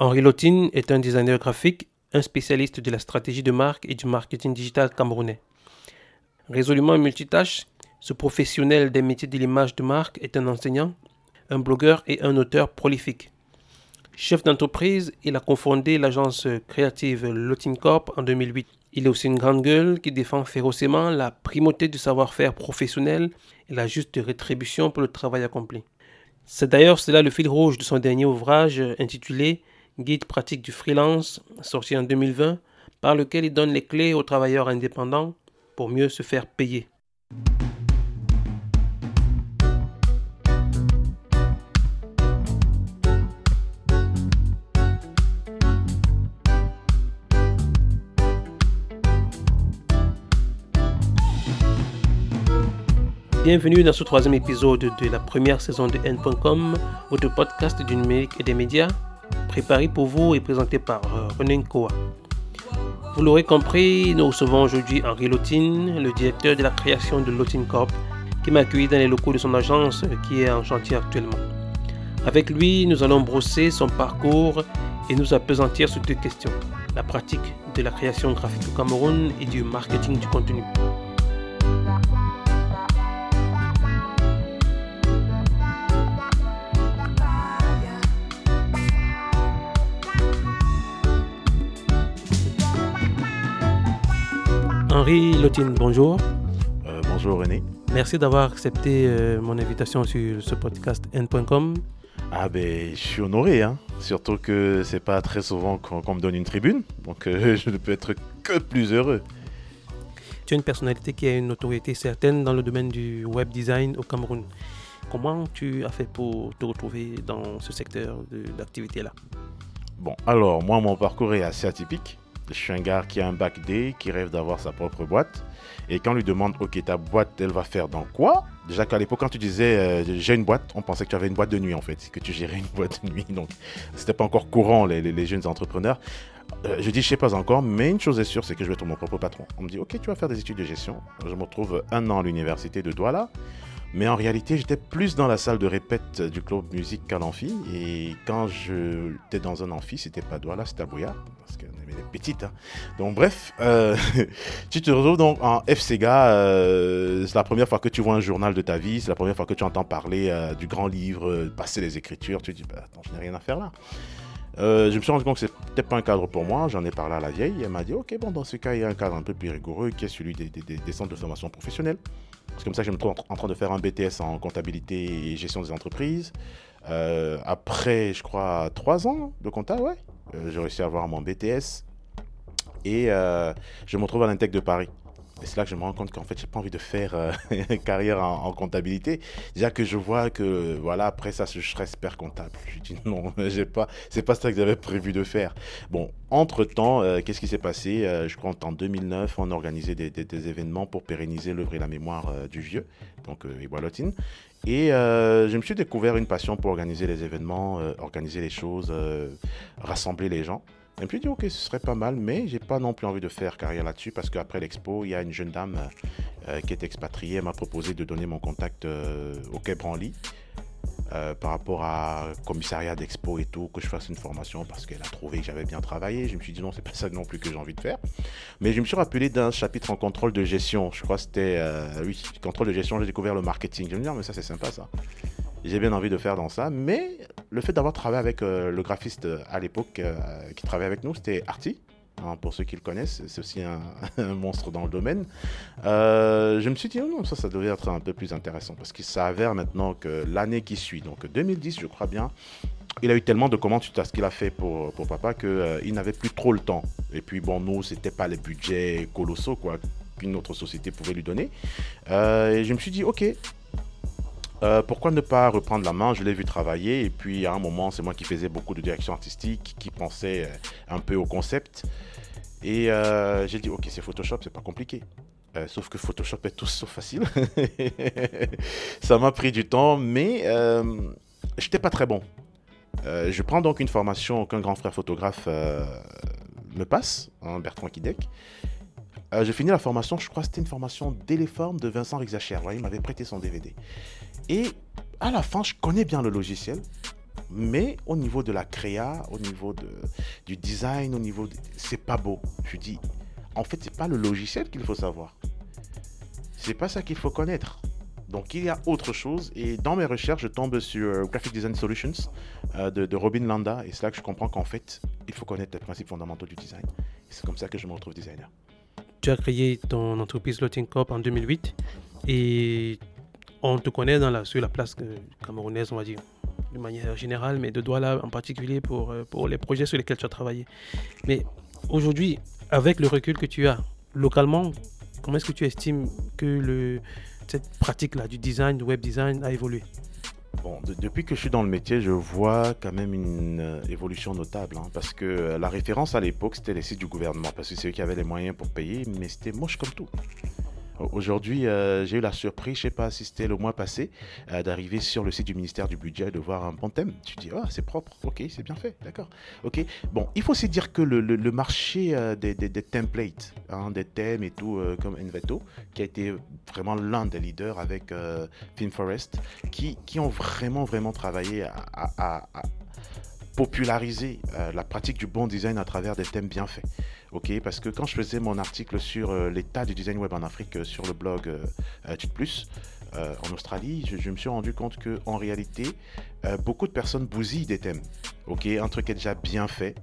Henri Lotine est un designer graphique, un spécialiste de la stratégie de marque et du marketing digital camerounais. Résolument multitâche, ce professionnel des métiers de l'image de marque est un enseignant, un blogueur et un auteur prolifique. Chef d'entreprise, il a confondé l'agence créative Lotine Corp en 2008. Il est aussi une grande gueule qui défend férocement la primauté du savoir-faire professionnel et la juste rétribution pour le travail accompli. C'est d'ailleurs cela le fil rouge de son dernier ouvrage intitulé Guide pratique du freelance, sorti en 2020, par lequel il donne les clés aux travailleurs indépendants pour mieux se faire payer. Bienvenue dans ce troisième épisode de la première saison de N.com, votre podcast du numérique et des médias, préparé pour vous et présenté par euh, René Koa. Vous l'aurez compris, nous recevons aujourd'hui Henri Lotine, le directeur de la création de Lotine Corp, qui m'a accueilli dans les locaux de son agence qui est en chantier actuellement. Avec lui, nous allons brosser son parcours et nous appesantir sur deux questions la pratique de la création graphique au Cameroun et du marketing du contenu. Henri Lotine, bonjour. Euh, bonjour René. Merci d'avoir accepté euh, mon invitation sur ce podcast N.com. Ah ben, je suis honoré, hein. surtout que c'est pas très souvent qu'on me donne une tribune, donc euh, je ne peux être que plus heureux. Tu es une personnalité qui a une autorité certaine dans le domaine du web design au Cameroun. Comment tu as fait pour te retrouver dans ce secteur d'activité-là? Bon, alors moi, mon parcours est assez atypique. Je suis un gars qui a un bac D, qui rêve d'avoir sa propre boîte. Et quand on lui demande, ok, ta boîte, elle va faire dans quoi? Déjà qu'à l'époque, quand tu disais euh, j'ai une boîte, on pensait que tu avais une boîte de nuit en fait, que tu gérais une boîte de nuit. Donc, c'était pas encore courant les, jeunes entrepreneurs. Euh, je dis, je sais pas encore, mais une chose est sûre, c'est que je vais être mon propre patron. On me dit, ok, tu vas faire des études de gestion. Je me retrouve un an à l'université de Douala. Mais en réalité, j'étais plus dans la salle de répète du club musique qu'à l'amphi. Et quand j'étais dans un amphi, c'était pas Douala, c'était Bouillard. Parce qu'on avait des petites. Hein. Donc, bref, euh, tu te retrouves donc en FCGA. Euh, c'est la première fois que tu vois un journal de ta vie. C'est la première fois que tu entends parler euh, du grand livre, passer les écritures. Tu te dis, bah, attends, je n'ai rien à faire là. je me suis rendu compte que c'était pas un cadre pour moi. J'en ai parlé à la vieille. Elle m'a dit Ok, bon, dans ce cas, il y a un cadre un peu plus rigoureux qui est celui des, centres de formation professionnelle. C'est comme ça que je me trouve en train de faire un BTS en comptabilité et gestion des entreprises. Euh, après, je crois, trois ans de compta, ouais, euh, j'ai réussi à avoir mon BTS. Et euh, je me retrouve à l'Intec de Paris. Et c'est là que je me rends compte qu'en fait, j'ai pas envie de faire euh, carrière en, comptabilité. Déjà que je vois que, voilà, après ça, je serai expert comptable. Je dis non, j'ai pas, c'est pas ça que j'avais prévu de faire. Bon, entre-temps, euh, qu'est-ce qui s'est passé? Euh, Je crois en 2009, on a organisé des, événements pour pérenniser l'œuvre et la mémoire du vieux, donc Igualotine. Et je me suis découvert une passion pour organiser les événements, organiser les choses, rassembler les gens. Et puis dit ok ce serait pas mal, mais j'ai pas non plus envie de faire carrière là-dessus parce qu'après l'expo, il y a une jeune dame euh, qui est expatriée, elle m'a proposé de donner mon contact euh, au Quai Branly. Euh, par rapport à commissariat d'expo et tout, que je fasse une formation parce qu'elle a trouvé que j'avais bien travaillé. Je me suis dit non, c'est pas ça non plus que j'ai envie de faire. Mais je me suis rappelé d'un chapitre en contrôle de gestion. Je crois que c'était, oui, contrôle de gestion, j'ai découvert le marketing. Je me dis, non, mais ça c'est sympa ça j'ai bien envie de faire dans ça. Mais le fait d'avoir travaillé avec euh, le graphiste euh, à l'époque euh, qui travaillait avec nous, c'était Artie. Hein, pour ceux qui le connaissent, c'est aussi un, monstre dans le domaine. je me suis dit, oh non, ça, ça devrait être un peu plus intéressant parce qu'il s'avère maintenant que l'année qui suit, donc 2010, je crois bien, il a eu tellement de commandes suite à ce qu'il a fait pour, pour papa qu'il n'avait plus trop le temps. Et puis, bon, nous, c'était pas les budgets colossaux, quoi qu'une autre société pouvait lui donner. et je me suis dit, ok, euh, pourquoi ne pas reprendre la main? Je l'ai vu travailler et puis à un moment, c'est moi qui faisais beaucoup de direction artistique, qui pensais euh, un peu au concept. Et euh, j'ai dit, ok, c'est Photoshop, c'est pas compliqué. sauf que Photoshop est tout sauf facile. Ça m'a pris du temps, mais je n'étais pas très bon. je prends donc une formation qu'un grand frère photographe me passe, hein, Bertrand Kidek. J'ai fini la formation, je crois que c'était une formation d'Éléforme de Vincent Rixacher. il m'avait prêté son DVD. Et à la fin, je connais bien le logiciel. Mais au niveau de la créa, au niveau de, du design, au niveau. C'est pas beau. Je dis, en fait, c'est pas le logiciel qu'il faut savoir. C'est pas ça qu'il faut connaître. Donc il y a autre chose. Et dans mes recherches, je tombe sur euh, Graphic Design Solutions euh, de, Robin Landa. Et c'est là que je comprends qu'en fait, il faut connaître les principes fondamentaux du design. Et c'est comme ça que je me retrouve designer. Tu as créé ton entreprise Lotting Corp en 2008. Et on te connaît sur la place camerounaise, on va dire, de manière générale, mais de Douala en particulier pour, euh, pour les projets sur lesquels tu as travaillé. Mais aujourd'hui, avec le recul que tu as, localement, comment est-ce que tu estimes que le, cette pratique-là du design, du web design a évolué? Bon, depuis que je suis dans le métier, je vois quand même une euh, évolution notable. Hein, parce que euh, la référence à l'époque, c'était les sites du gouvernement. Parce que c'est eux qui avaient les moyens pour payer, mais c'était moche comme tout. Aujourd'hui, euh, j'ai eu la surprise, je ne sais pas si c'était le mois passé, euh, d'arriver sur le site du ministère du Budget, de voir un bon thème. Tu dis, oh, c'est propre, ok, c'est bien fait, d'accord. Ok, bon, il faut aussi dire que le, marché euh, des, templates, hein, des thèmes et tout, comme Enveto, qui a été vraiment l'un des leaders avec FilmForest, qui, qui ont vraiment, vraiment travaillé à populariser la pratique du bon design à travers des thèmes bien faits. Ok Parce que quand je faisais mon article sur euh, l'état du design web en Afrique euh, sur le blog euh, Plus, en Australie, je, me suis rendu compte que en réalité, beaucoup de personnes bousillent des thèmes, ok Un truc est déjà bien fait,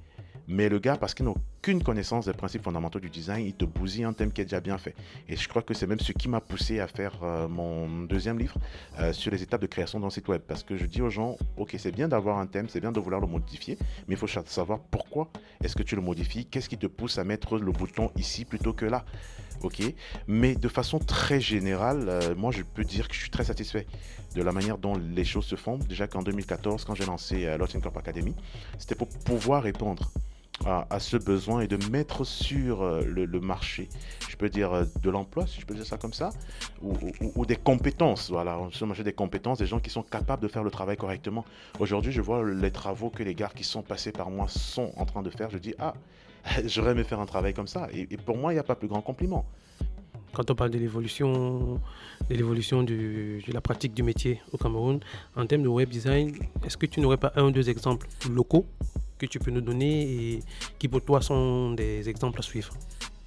mais le gars, parce qu'il n'a connaissance des principes fondamentaux du design, il te bousille un thème qui est déjà bien fait. Et je crois que c'est même ce qui m'a poussé à faire euh, mon deuxième livre euh, sur les étapes de création d'un site web. Parce que je dis aux gens, ok, c'est bien d'avoir un thème, c'est bien de vouloir le modifier, mais il faut savoir pourquoi est-ce que tu le modifies, qu'est-ce qui te pousse à mettre le bouton ici plutôt que là? Ok, mais de façon très générale, euh, moi je peux dire que je suis très satisfait de la manière dont les choses se font. Déjà qu'en 2014, quand j'ai lancé euh, Corp Academy, c'était pour pouvoir répondre à, ce besoin et de mettre sur euh, le, marché, je peux dire euh, de l'emploi, si je peux dire ça comme ça, ou, des compétences. Voilà, sur le marché des compétences, des gens qui sont capables de faire le travail correctement. Aujourd'hui, je vois les travaux que les gars qui sont passés par moi sont en train de faire. Je dis, ah, j'aurais aimé faire un travail comme ça. Et, pour moi, il n'y a pas plus grand compliment. Quand on parle de l'évolution, de l'évolution de la pratique du métier au Cameroun, en termes de web design, est-ce que tu n'aurais pas un ou deux exemples locaux que tu peux nous donner et qui pour toi sont des exemples à suivre?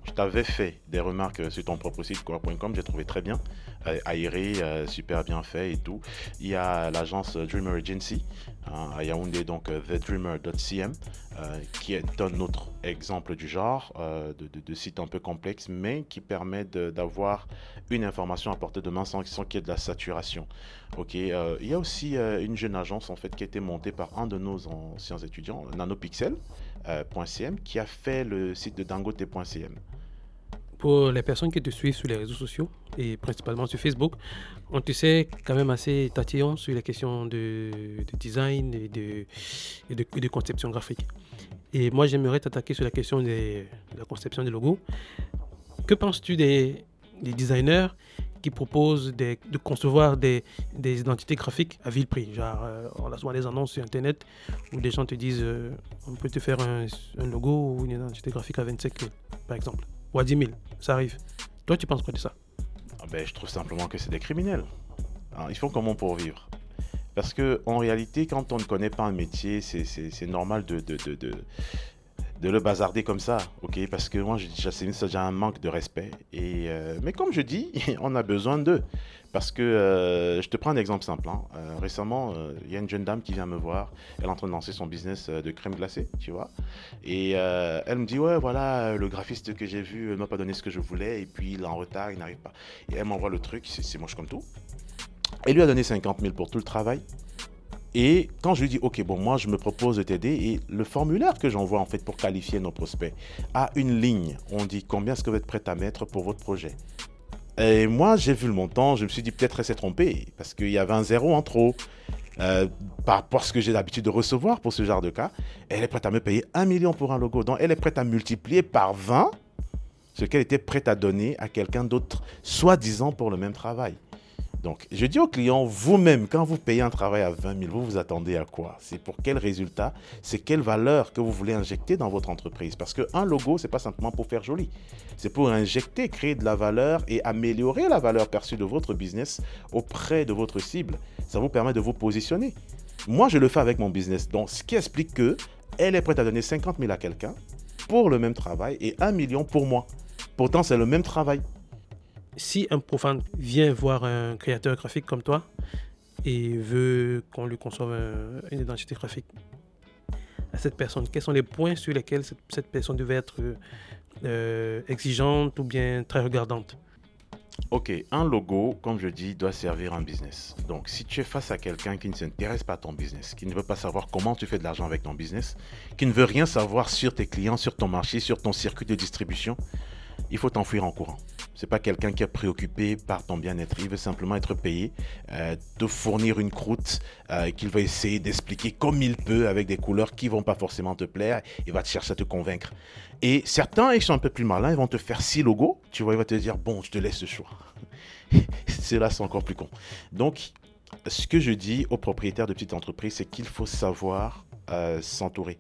Je t'avais fait des remarques sur ton propre site core.com, j'ai trouvé très bien, euh, aéré, euh, super bien fait et tout. Il y a l'agence Dreamer Agency à Yaoundé, donc euh, thedreamer.cm, qui est un autre exemple du genre de, de, site un peu complexe, mais qui permet d'avoir une information à portée de main sans, sans qu'il y ait de la saturation. Ok, il y a aussi une jeune agence en fait qui a été montée par un de nos anciens étudiants, nanopixel.cm, qui a fait le site de dangote.cm. Pour les personnes qui te suivent sur les réseaux sociaux et principalement sur Facebook, on te sait quand même assez tatillon sur les questions de, design et de, conception graphique. Et moi, j'aimerais t'attaquer sur la question de, la conception des logos. Que penses-tu des, designers qui proposent de concevoir des, identités graphiques à vil prix? Genre, euh, on a souvent des annonces sur Internet où des gens te disent euh, on peut te faire un, un, logo ou une identité graphique à 25 000, par exemple ou à 10 000. Ça arrive. Toi, tu penses quoi de ça? Ben, Je trouve simplement que c'est des criminels. ils font comment pour vivre? Parce que en réalité, quand on ne connaît pas un métier, c'est normal de de le bazarder comme ça, ok? Parce que moi, c'est déjà un manque de respect. Et, euh, mais comme je dis, on a besoin d'eux. Parce que euh, je te prends un exemple simple. Hein. Euh, récemment, il y a une jeune dame qui vient me voir. Elle est en train de lancer son business de crème glacée, tu vois? Et elle me dit Ouais, voilà, le graphiste que j'ai vu ne m'a pas donné ce que je voulais. Et puis il est en retard, il n'arrive pas. Et elle m'envoie le truc, c'est moche comme tout. Elle lui a donné 50 000 pour tout le travail. Et quand je lui dis, OK, bon, moi, je me propose de t'aider, et le formulaire que j'envoie, en fait, pour qualifier nos prospects, a une ligne. On dit combien est-ce que vous êtes prêt à mettre pour votre projet? Et moi, j'ai vu le montant, je me suis dit peut-être elle s'est trompée, parce qu'il y avait un zéro en trop. Euh, par rapport à ce que j'ai l'habitude de recevoir pour ce genre de cas, elle est prête à me payer un million pour un logo. Donc, elle est prête à multiplier par 20 ce qu'elle était prête à donner à quelqu'un d'autre, soi-disant pour le même travail. Donc, je dis aux clients, vous-même, quand vous payez un travail à 20 000, vous vous attendez à quoi? C'est pour quel résultat? C'est quelle valeur que vous voulez injecter dans votre entreprise? Parce qu'un logo, ce n'est pas simplement pour faire joli. C'est pour injecter, créer de la valeur et améliorer la valeur perçue de votre business auprès de votre cible. Ça vous permet de vous positionner. moi, je le fais avec mon business. Donc, ce qui explique que elle est prête à donner 50 000 à quelqu'un pour le même travail et 1 million pour moi. Pourtant, c'est le même travail. Si un profane vient voir un créateur graphique comme toi et veut qu'on lui conçoive une identité graphique à cette personne, quels sont les points sur lesquels cette, personne devait être euh, exigeante ou bien très regardante? Ok, un logo, comme je dis, doit servir un business. Donc, si tu es face à quelqu'un qui ne s'intéresse pas à ton business, qui ne veut pas savoir comment tu fais de l'argent avec ton business, qui ne veut rien savoir sur tes clients, sur ton marché, sur ton circuit de distribution, il faut t'enfuir en courant. C'est pas quelqu'un qui est préoccupé par ton bien-être. Il veut simplement être payé, euh, te fournir une croûte euh, qu'il va essayer d'expliquer comme il peut avec des couleurs qui vont pas forcément te plaire. Il va te chercher à te convaincre. Et certains, ils sont un peu plus malins, ils vont te faire six logos. Tu vois, il va te dire bon, je te laisse le choix. c'est là, c'est encore plus con. Donc, ce que je dis aux propriétaires de petites entreprises, c'est qu'il faut savoir euh, s'entourer.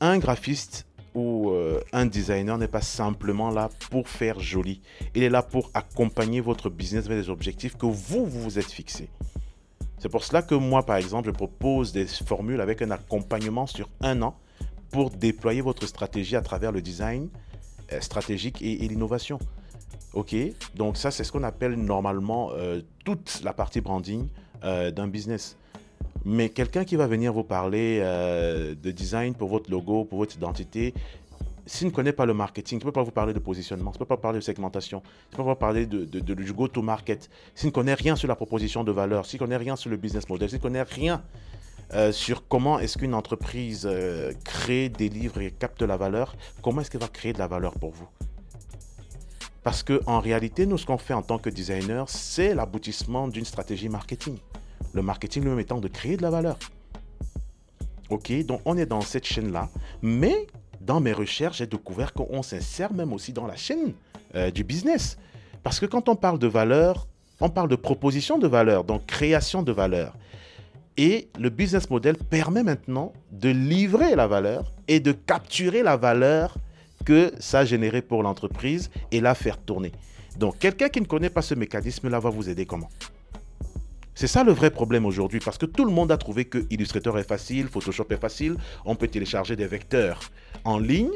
Un graphiste où euh, un designer n'est pas simplement là pour faire joli. Il est là pour accompagner votre business vers des objectifs que vous, vous êtes fixés. C'est pour cela que moi, par exemple, je propose des formules avec un accompagnement sur un an pour déployer votre stratégie à travers le design euh, stratégique et, l'innovation. OK? Donc ça, c'est ce qu'on appelle normalement euh, toute la partie branding d'un business. Mais quelqu'un qui va venir vous parler euh, de design pour votre logo, pour votre identité, s'il ne connaît pas le marketing, il ne peut pas vous parler de positionnement, il ne peut pas parler de segmentation, il ne peut pas parler de, du go-to-market, s'il ne connaît rien sur la proposition de valeur, s'il ne connaît rien sur le business model, s'il ne connaît rien euh, sur comment est-ce qu'une entreprise euh, crée, délivre et capte la valeur, comment est-ce qu'elle va créer de la valeur pour vous? Parce qu'en réalité, nous, ce qu'on fait en tant que designer, c'est l'aboutissement d'une stratégie marketing. Le marketing lui-même étant de créer de la valeur. Ok, donc on est dans cette chaîne-là. Mais dans mes recherches, j'ai découvert qu'on s'insère même aussi dans la chaîne euh, du business. Parce que quand on parle de valeur, on parle de proposition de valeur, donc création de valeur. Et le business model permet maintenant de livrer la valeur et de capturer la valeur que ça a généré pour l'entreprise et la faire tourner. Donc quelqu'un qui ne connaît pas ce mécanisme-là va vous aider comment? C'est ça le vrai problème aujourd'hui, parce que tout le monde a trouvé que Illustrator est facile, Photoshop est facile, on peut télécharger des vecteurs en ligne,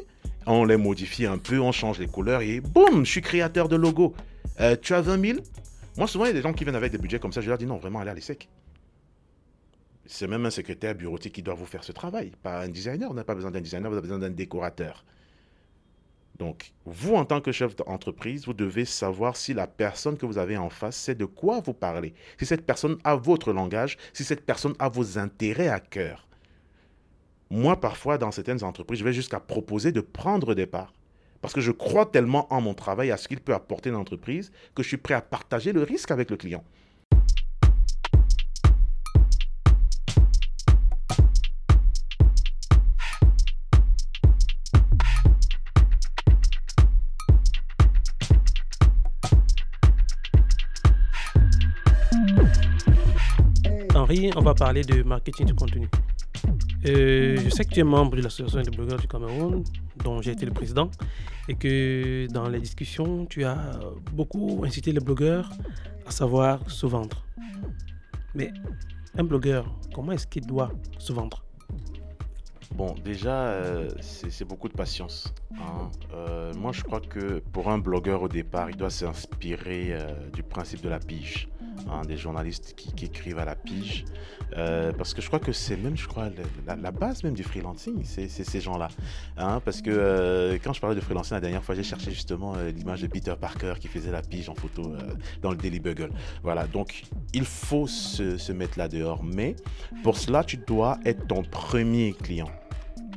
on les modifie un peu, on change les couleurs et boum, je suis créateur de logo. Euh, tu as 20 000 Moi, souvent, il y a des gens qui viennent avec des budgets comme ça, je leur dis non, vraiment, allez à l'ESSEC. C'est même un secrétaire bureautique qui doit vous faire ce travail, pas un designer. On n'a pas besoin d'un designer, vous avez besoin d'un décorateur. Donc, vous, en tant que chef d'entreprise, vous devez savoir si la personne que vous avez en face sait de quoi vous parlez. Si cette personne a votre langage, si cette personne a vos intérêts à cœur. Moi, parfois, dans certaines entreprises, je vais jusqu'à proposer de prendre des parts. Parce que je crois tellement en mon travail, à ce qu'il peut apporter l'entreprise, que je suis prêt à partager le risque avec le client. On va parler de marketing du contenu. Euh, je sais que tu es membre de l'association des blogueurs du Cameroun, dont j'ai été le président, et que dans les discussions, tu as beaucoup incité les blogueurs à savoir se vendre. Mais un blogueur, comment est-ce qu'il doit se vendre? Bon, déjà, euh, c'est beaucoup de patience. Hein. Euh, moi, je crois que pour un blogueur au départ, il doit s'inspirer du principe de la pige. Hein, des journalistes qui, écrivent à la pige. Euh, parce que je crois que c'est même, je crois, la, base même du freelancing, c'est ces gens-là. Hein, parce que euh, quand je parlais de freelancing la dernière fois, j'ai cherché justement euh, l'image de Peter Parker qui faisait la pige en photo dans le Daily Bugle. Voilà, donc il faut se, mettre là dehors. Mais pour cela, tu dois être ton premier client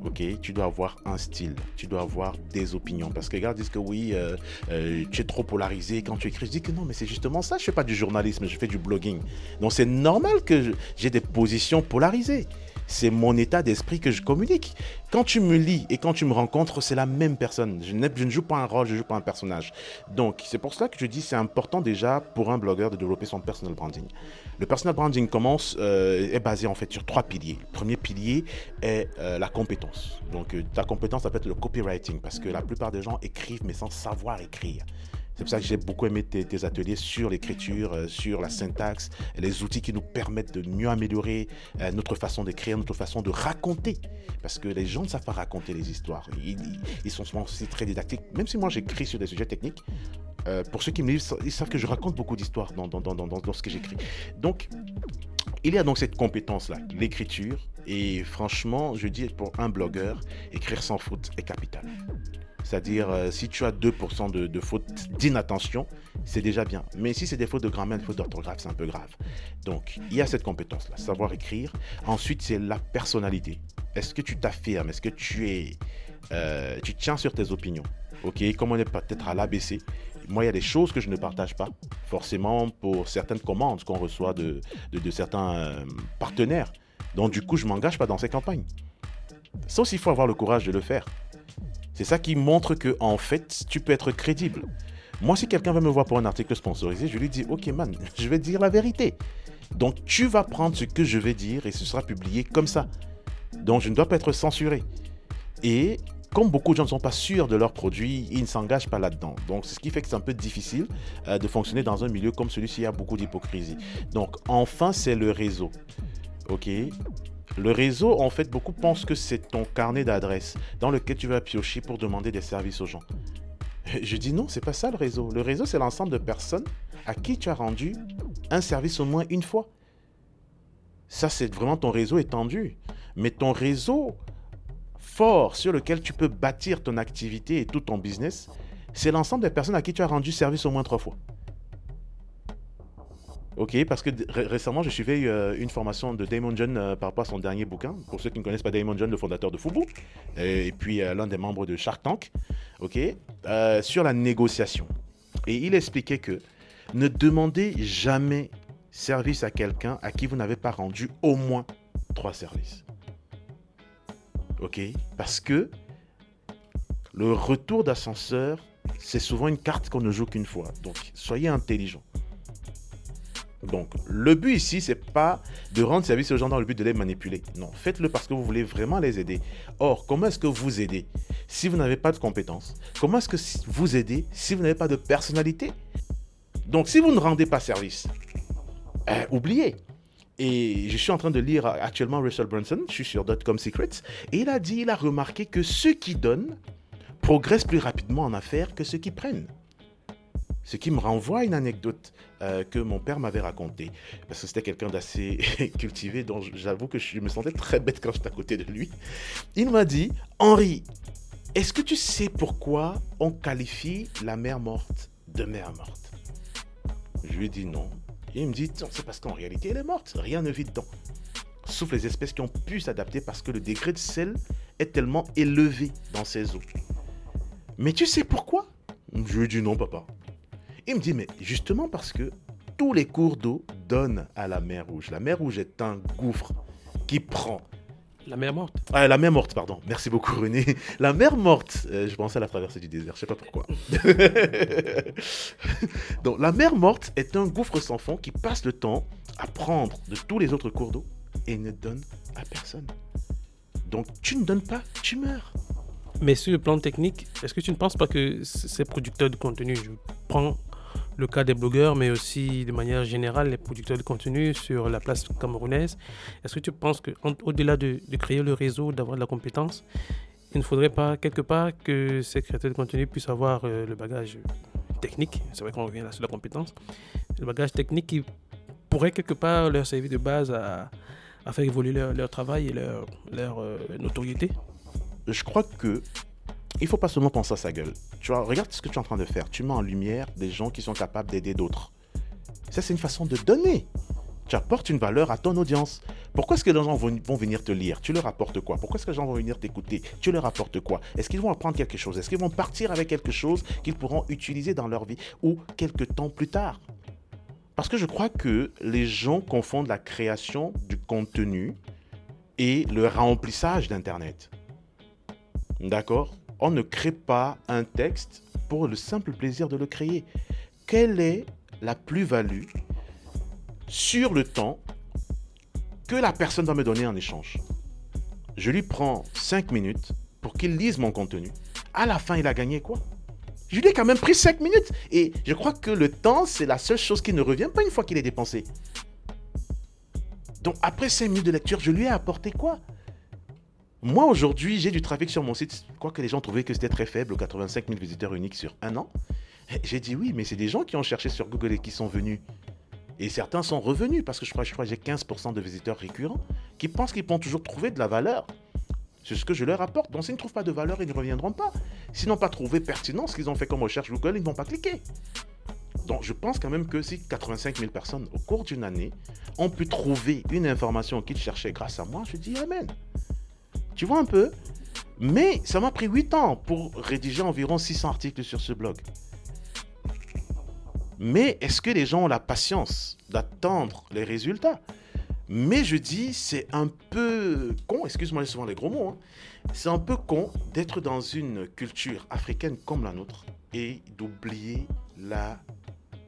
ok Tu dois avoir un style, tu dois avoir des opinions. Parce que les gars disent que oui, euh, euh, tu es trop polarisé quand tu écris. Je dis que non, mais c'est justement ça. Je fais pas du journalisme, je fais du blogging. Donc c'est normal que j'ai des positions polarisées c'est mon état d'esprit que je communique. Quand tu me lis et quand tu me rencontres, c'est la même personne. Je, ne joue pas un rôle, je joue pas un personnage. Donc, c'est pour cela que je dis c'est important déjà pour un blogueur de développer son personal branding. Le personal branding commence, euh, est basé en fait sur trois piliers. Le premier pilier est euh, la compétence. Donc, euh, ta compétence, ça peut être le copywriting parce que la plupart des gens écrivent mais sans savoir écrire. C'est pour ça que j'ai beaucoup aimé tes, ateliers sur l'écriture, euh, sur la syntaxe, les outils qui nous permettent de mieux améliorer euh, notre façon d'écrire, notre façon de raconter. Parce que les gens ne savent pas raconter les histoires. Ils, sont souvent aussi très didactiques. Même si moi j'écris sur des sujets techniques, euh, pour ceux qui me lisent, ils savent que je raconte beaucoup d'histoires dans, dans, dans, dans, ce que j'écris. Donc, il y a donc cette compétence-là, l'écriture. Et franchement, je dis pour un blogueur, écrire sans faute est capital. C'est-à-dire, euh, si tu as 2% de, de fautes d'inattention, c'est déjà bien. Mais si c'est des fautes de grammaire, des fautes d'orthographe, c'est un peu grave. Donc, il y a cette compétence-là, savoir écrire. Ensuite, c'est la personnalité. Est-ce que tu t'affirmes? Est-ce que tu es, euh, tu tiens sur tes opinions? Ok, comme on est peut-être à l'ABC, moi, il y a des choses que je ne partage pas, forcément pour certaines commandes qu'on reçoit de, de, certains euh, partenaires. Donc, du coup, je ne m'engage pas dans ces campagnes. Sauf s'il faut avoir le courage de le faire. C'est ça qui montre que, en fait, tu peux être crédible. Moi, si quelqu'un va me voir pour un article sponsorisé, je lui dis, ok man, je vais dire la vérité. Donc, tu vas prendre ce que je vais dire et ce sera publié comme ça. Donc, je ne dois pas être censuré. Et comme beaucoup de gens ne sont pas sûrs de leurs produits, ils ne s'engagent pas là-dedans. Donc, c'est ce qui fait que c'est un peu difficile euh, de fonctionner dans un milieu comme celui-ci. Il y a beaucoup d'hypocrisie. Donc, enfin, c'est le réseau. OK? Le réseau, en fait, beaucoup pensent que c'est ton carnet d'adresses dans lequel tu vas piocher pour demander des services aux gens. Je dis non, c'est pas ça le réseau. Le réseau, c'est l'ensemble de personnes à qui tu as rendu un service au moins une fois. Ça, c'est vraiment ton réseau étendu. Mais ton réseau fort sur lequel tu peux bâtir ton activité et tout ton business, c'est l'ensemble des personnes à qui tu as rendu service au moins trois fois. Ok, parce que récemment, je suivais euh, une formation de Damon John euh, par rapport à son dernier bouquin. Pour ceux qui ne connaissent pas Damon John, le fondateur de Fubu, et, puis euh, l'un des membres de Shark Tank, ok, sur la négociation. Et il expliquait que ne demandez jamais service à quelqu'un à qui vous n'avez pas rendu au moins trois services. Ok, parce que le retour d'ascenseur, c'est souvent une carte qu'on ne joue qu'une fois. Donc, soyez intelligent. Donc, le but ici, c'est pas de rendre service aux gens dans le but de les manipuler. Non, faites-le parce que vous voulez vraiment les aider. Or, comment est-ce que vous aidez si vous n'avez pas de compétences? Comment est-ce que vous aidez si vous n'avez pas de personnalité? Donc, si vous ne rendez pas service, eh, oubliez. Et je suis en train de lire actuellement Russell Brunson, je suis sur Dotcom Secrets, et il a dit, il a remarqué que ceux qui donnent progressent plus rapidement en affaires que ceux qui prennent. Ce qui me renvoie à une anecdote euh, que mon père m'avait racontée. Parce que c'était quelqu'un d'assez cultivé, donc j'avoue que je me sentais très bête quand j'étais à côté de lui. Il m'a dit Henri, est-ce que tu sais pourquoi on qualifie la mer morte de mer morte? Je lui ai dit non. il me dit c'est parce qu'en réalité elle est morte, rien ne vit dedans. Sauf les espèces qui ont pu s'adapter parce que le degré de sel est tellement élevé dans ces eaux. Mais tu sais pourquoi? Je lui ai dit non, papa. Il me dit, mais justement parce que tous les cours d'eau donnent à la mer Rouge. La mer Rouge est un gouffre qui prend. La mer morte ah, La mer morte, pardon. Merci beaucoup, René. La mer morte, euh, je pensais à la traversée du désert, je sais pas pourquoi. Donc, la mer morte est un gouffre sans fond qui passe le temps à prendre de tous les autres cours d'eau et ne donne à personne. Donc, tu ne donnes pas, tu meurs. Mais sur le plan technique, est-ce que tu ne penses pas que ces producteurs de contenu, je prends le cas des blogueurs, mais aussi de manière générale les producteurs de contenu sur la place camerounaise. Est-ce que tu penses qu'au-delà de, créer le réseau, d'avoir de la compétence, il ne faudrait pas quelque part que ces créateurs de contenu puissent avoir euh, le bagage technique, c'est vrai qu'on revient là sur la compétence, le bagage technique qui pourrait quelque part leur servir de base à, faire évoluer leur, travail et leur, euh, notoriété? Je crois que il faut pas seulement penser à sa gueule. Tu vois, regarde ce que tu es en train de faire. Tu mets en lumière des gens qui sont capables d'aider d'autres. Ça, c'est une façon de donner. Tu apportes une valeur à ton audience. Pourquoi est-ce que les gens vont, venir te lire? Tu leur apportes quoi? Pourquoi est-ce que les gens vont venir t'écouter? Tu leur apportes quoi? Est-ce qu'ils vont apprendre quelque chose? Est-ce qu'ils vont partir avec quelque chose qu'ils pourront utiliser dans leur vie ou quelques temps plus tard? Parce que je crois que les gens confondent la création du contenu et le remplissage d'Internet. D'accord? On ne crée pas un texte pour le simple plaisir de le créer. Quelle est la plus-value sur le temps que la personne va me donner en échange? Je lui prends 5 minutes pour qu'il lise mon contenu. À la fin, il a gagné quoi? Je lui ai quand même pris 5 minutes. Et je crois que le temps, c'est la seule chose qui ne revient pas une fois qu'il est dépensé. Donc après 5 minutes de lecture, je lui ai apporté quoi? Moi aujourd'hui, j'ai du trafic sur mon site. Quoi que les gens trouvaient que c'était très faible, 85 000 visiteurs uniques sur un an. J'ai dit oui, mais c'est des gens qui ont cherché sur Google et qui sont venus. Et certains sont revenus parce que je crois, que j'ai 15% de visiteurs récurrents qui pensent qu'ils pourront toujours trouver de la valeur. C'est ce que je leur apporte. Donc s'ils ne trouvent pas de valeur, ils ne reviendront pas. S'ils n'ont pas trouvé pertinent ce qu'ils ont fait comme recherche Google, ils ne vont pas cliquer. Donc je pense quand même que si 85 000 personnes au cours d'une année ont pu trouver une information qu'ils cherchaient grâce à moi, je dis Amen. Tu vois un peu? Mais ça m'a pris 8 ans pour rédiger environ 600 articles sur ce blog. Mais est-ce que les gens ont la patience d'attendre les résultats? Mais je dis, c'est un peu con, excuse-moi souvent les gros mots, hein. c'est un peu con d'être dans une culture africaine comme la nôtre et d'oublier la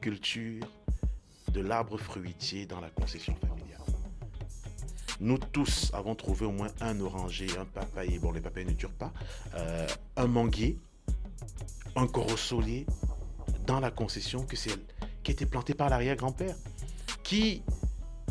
culture de l'arbre fruitier dans la concession familiale. Nous tous avons trouvé au moins un oranger, un papayer, bon les papayers ne durent pas, euh, un manguier, un corosolier, dans la concession que c'est qui a été plantée par l'arrière-grand-père, qui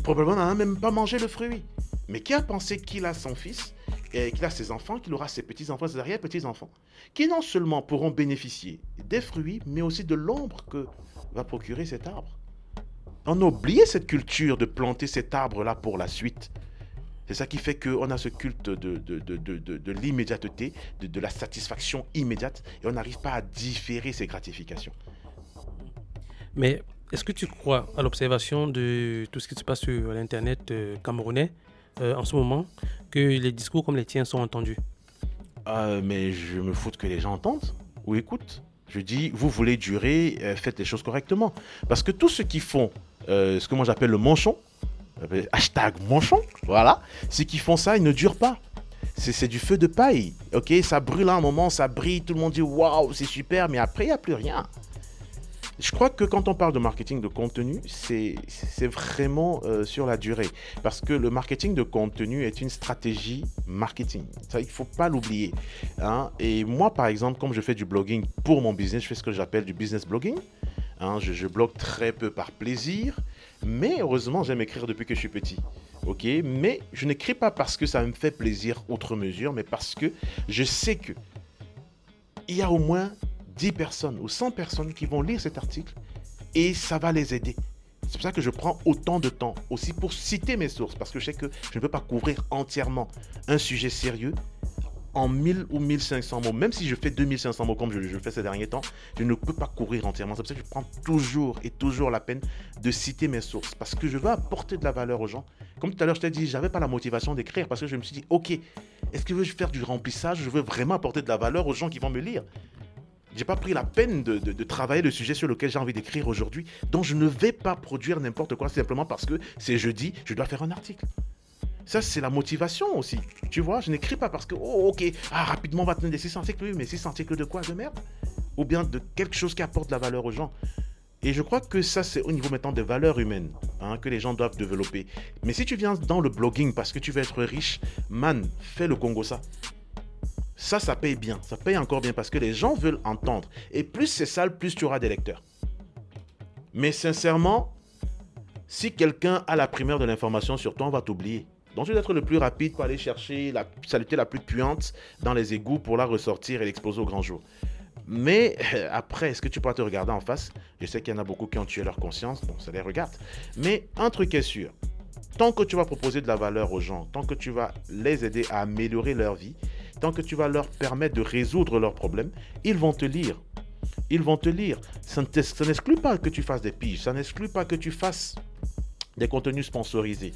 probablement n'a même pas mangé le fruit, mais qui a pensé qu'il a son fils, et qu'il a ses enfants, qu'il aura ses petits-enfants, ses arrière-petits-enfants, qui non seulement pourront bénéficier des fruits, mais aussi de l'ombre que va procurer cet arbre. On a oublié cette culture de planter cet arbre-là pour la suite. C'est ça qui fait qu'on a ce culte de, de, de, de l'immédiateté, de, la satisfaction immédiate, et on n'arrive pas à différer ces gratifications. Mais est-ce que tu crois à l'observation de tout ce qui se passe sur l'Internet euh, camerounais euh, en ce moment, que les discours comme les tiens sont entendus? Euh, Mais je me fous que les gens entendent ou écoutent. Je dis, vous voulez durer, faites les choses correctement. Parce que tous ceux qui font ce que moi j'appelle le manchon, hashtag manchon, voilà, ceux qui font ça, ils ne durent pas. C'est du feu de paille, ok? Ça brûle à un moment, ça brille, tout le monde dit waouh, c'est super, mais après, il n'y a plus rien. Je crois que quand on parle de marketing de contenu, c'est vraiment euh, sur la durée. Parce que le marketing de contenu est une stratégie marketing. Ça, il ne faut pas l'oublier. Hein? Et moi, par exemple, comme je fais du blogging pour mon business, je fais ce que j'appelle du business blogging. Hein? je blogue très peu par plaisir. Mais heureusement, j'aime écrire depuis que je suis petit. Ok, mais je n'écris pas parce que ça me fait plaisir outre mesure, mais parce que je sais que il y a au moins 10 personnes ou 100 personnes qui vont lire cet article et ça va les aider. C'est pour ça que je prends autant de temps aussi pour citer mes sources, parce que je sais que je ne peux pas couvrir entièrement un sujet sérieux en 1000 ou 1500 mots. Même si je fais 2500 mots comme je, le fais ces derniers temps, je ne peux pas couvrir entièrement. C'est pour ça que je prends toujours et toujours la peine de citer mes sources, parce que je veux apporter de la valeur aux gens. Comme tout à l'heure, je t'ai dit, j'avais pas la motivation d'écrire, parce que je me suis dit, ok, est-ce que je veux faire du remplissage? Je veux vraiment apporter de la valeur aux gens qui vont me lire. J'ai pas pris la peine de, travailler le sujet sur lequel j'ai envie d'écrire aujourd'hui. Donc je ne vais pas produire n'importe quoi simplement parce que c'est jeudi, je dois faire un article. Ça, c'est la motivation aussi. Tu vois, je n'écris pas parce que, oh, ok, ah, rapidement, on va tenir des 600 articles. Mais 600 articles de quoi De merde? Ou bien de quelque chose qui apporte de la valeur aux gens et je crois que ça, c'est au niveau maintenant des valeurs humaines hein, que les gens doivent développer. Mais si tu viens dans le blogging parce que tu veux être riche, man, fais le Congo ça. Ça, ça paye bien. Ça paye encore bien parce que les gens veulent entendre. Et plus c'est sale, plus tu auras des lecteurs. Mais sincèrement, si quelqu'un a la primaire de l'information sur toi, on va t'oublier. Donc tu dois être le plus rapide pour aller chercher la saleté la plus puante dans les égouts pour la ressortir et l'exposer au grand jour. Mais après, est-ce que tu pourras te regarder en face? Je sais qu'il y en a beaucoup qui ont tué leur conscience, donc ça les regarde. Mais un truc est sûr, tant que tu vas proposer de la valeur aux gens, tant que tu vas les aider à améliorer leur vie, tant que tu vas leur permettre de résoudre leurs problèmes, ils vont te lire. Ils vont te lire. Ça n'exclut pas que tu fasses des piges, ça n'exclut pas que tu fasses des contenus sponsorisés.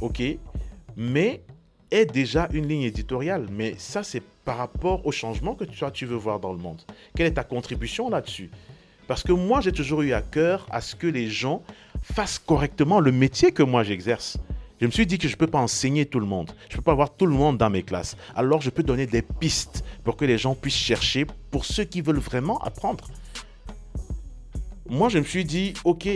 OK? Mais est déjà une ligne éditoriale. Mais ça, c'est par rapport au changement que toi, tu veux voir dans le monde. Quelle est ta contribution là-dessus? Parce que moi, j'ai toujours eu à cœur à ce que les gens fassent correctement le métier que moi j'exerce. Je me suis dit que je ne peux pas enseigner tout le monde. Je ne peux pas avoir tout le monde dans mes classes. Alors je peux donner des pistes pour que les gens puissent chercher pour ceux qui veulent vraiment apprendre. Moi, je me suis dit, ok,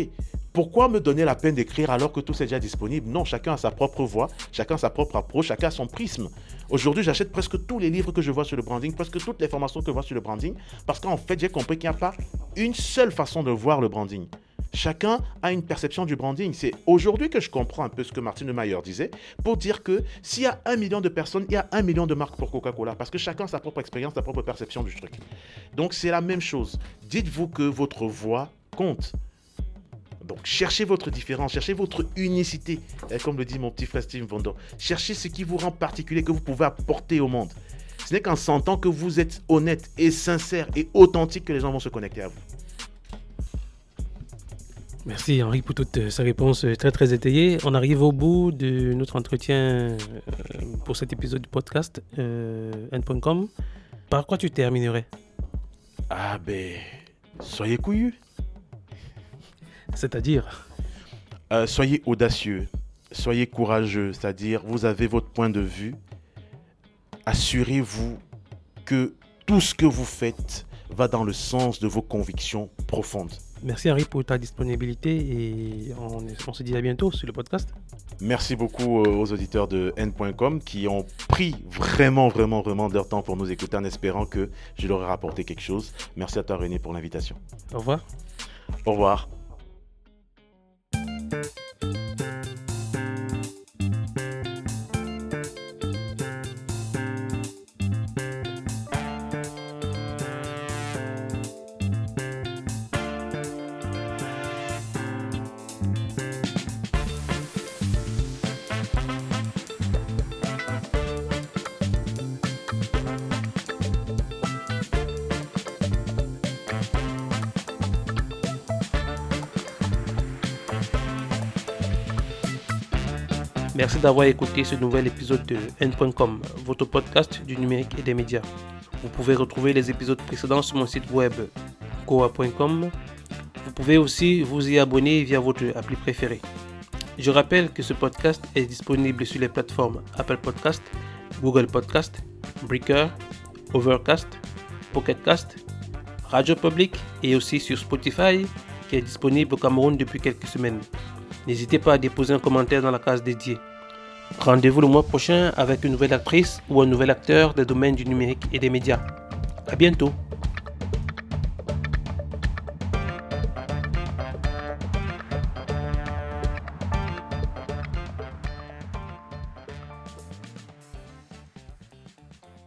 Pourquoi me donner la peine d'écrire alors que tout est déjà disponible? Non, chacun a sa propre voix, chacun a sa propre approche, chacun son prisme. Aujourd'hui, j'achète presque tous les livres que je vois sur le branding, presque toutes les formations que je vois sur le branding, parce qu'en fait, j'ai compris qu'il n'y a pas une seule façon de voir le branding. Chacun a une perception du branding. C'est aujourd'hui que je comprends un peu ce que Martine Mayer disait pour dire que s'il y a un million de personnes, il y a un million de marques pour Coca-Cola parce que chacun a sa propre expérience, sa propre perception du truc. Donc c'est la même chose. Dites-vous que votre voix compte. Donc cherchez votre différence, cherchez votre unicité, comme le dit mon petit frère Steve Wonder. Cherchez ce qui vous rend particulier, que vous pouvez apporter au monde. Ce n'est qu'en sentant que vous êtes honnête et sincère et authentique que les gens vont se connecter à vous. Merci Henri pour toutes ces réponses très très étayées. On arrive au bout de notre entretien euh, pour cet épisode du podcast euh, N.com. Par quoi tu terminerais? Ah ben, soyez couillus. C'est-à-dire euh, Soyez audacieux, soyez courageux, c'est-à-dire vous avez votre point de vue. Assurez-vous que tout ce que vous faites va dans le sens de vos convictions profondes. Merci Henri pour ta disponibilité et on, se dit à bientôt sur le podcast. Merci beaucoup euh, aux auditeurs de N.com qui ont pris vraiment, vraiment, vraiment leur temps pour nous écouter en espérant que je leur ai rapporté quelque chose. Merci à toi René pour l'invitation. Au revoir. Au revoir. thank you Merci d'avoir écouté ce nouvel épisode de N.com, votre podcast du numérique et des médias. Vous pouvez retrouver les épisodes précédents sur mon site web koa.com. Vous pouvez aussi vous y abonner via votre appli préférée. Je rappelle que ce podcast est disponible sur les plateformes Apple Podcast, Google Podcast, Breaker, Overcast, Pocketcast, Radio Public et aussi sur Spotify qui est disponible au Cameroun depuis quelques semaines. N'hésitez pas à déposer un commentaire dans la case dédiée. Rendez-vous le mois prochain avec une nouvelle actrice ou un nouvel acteur des domaines du numérique et des médias. A bientôt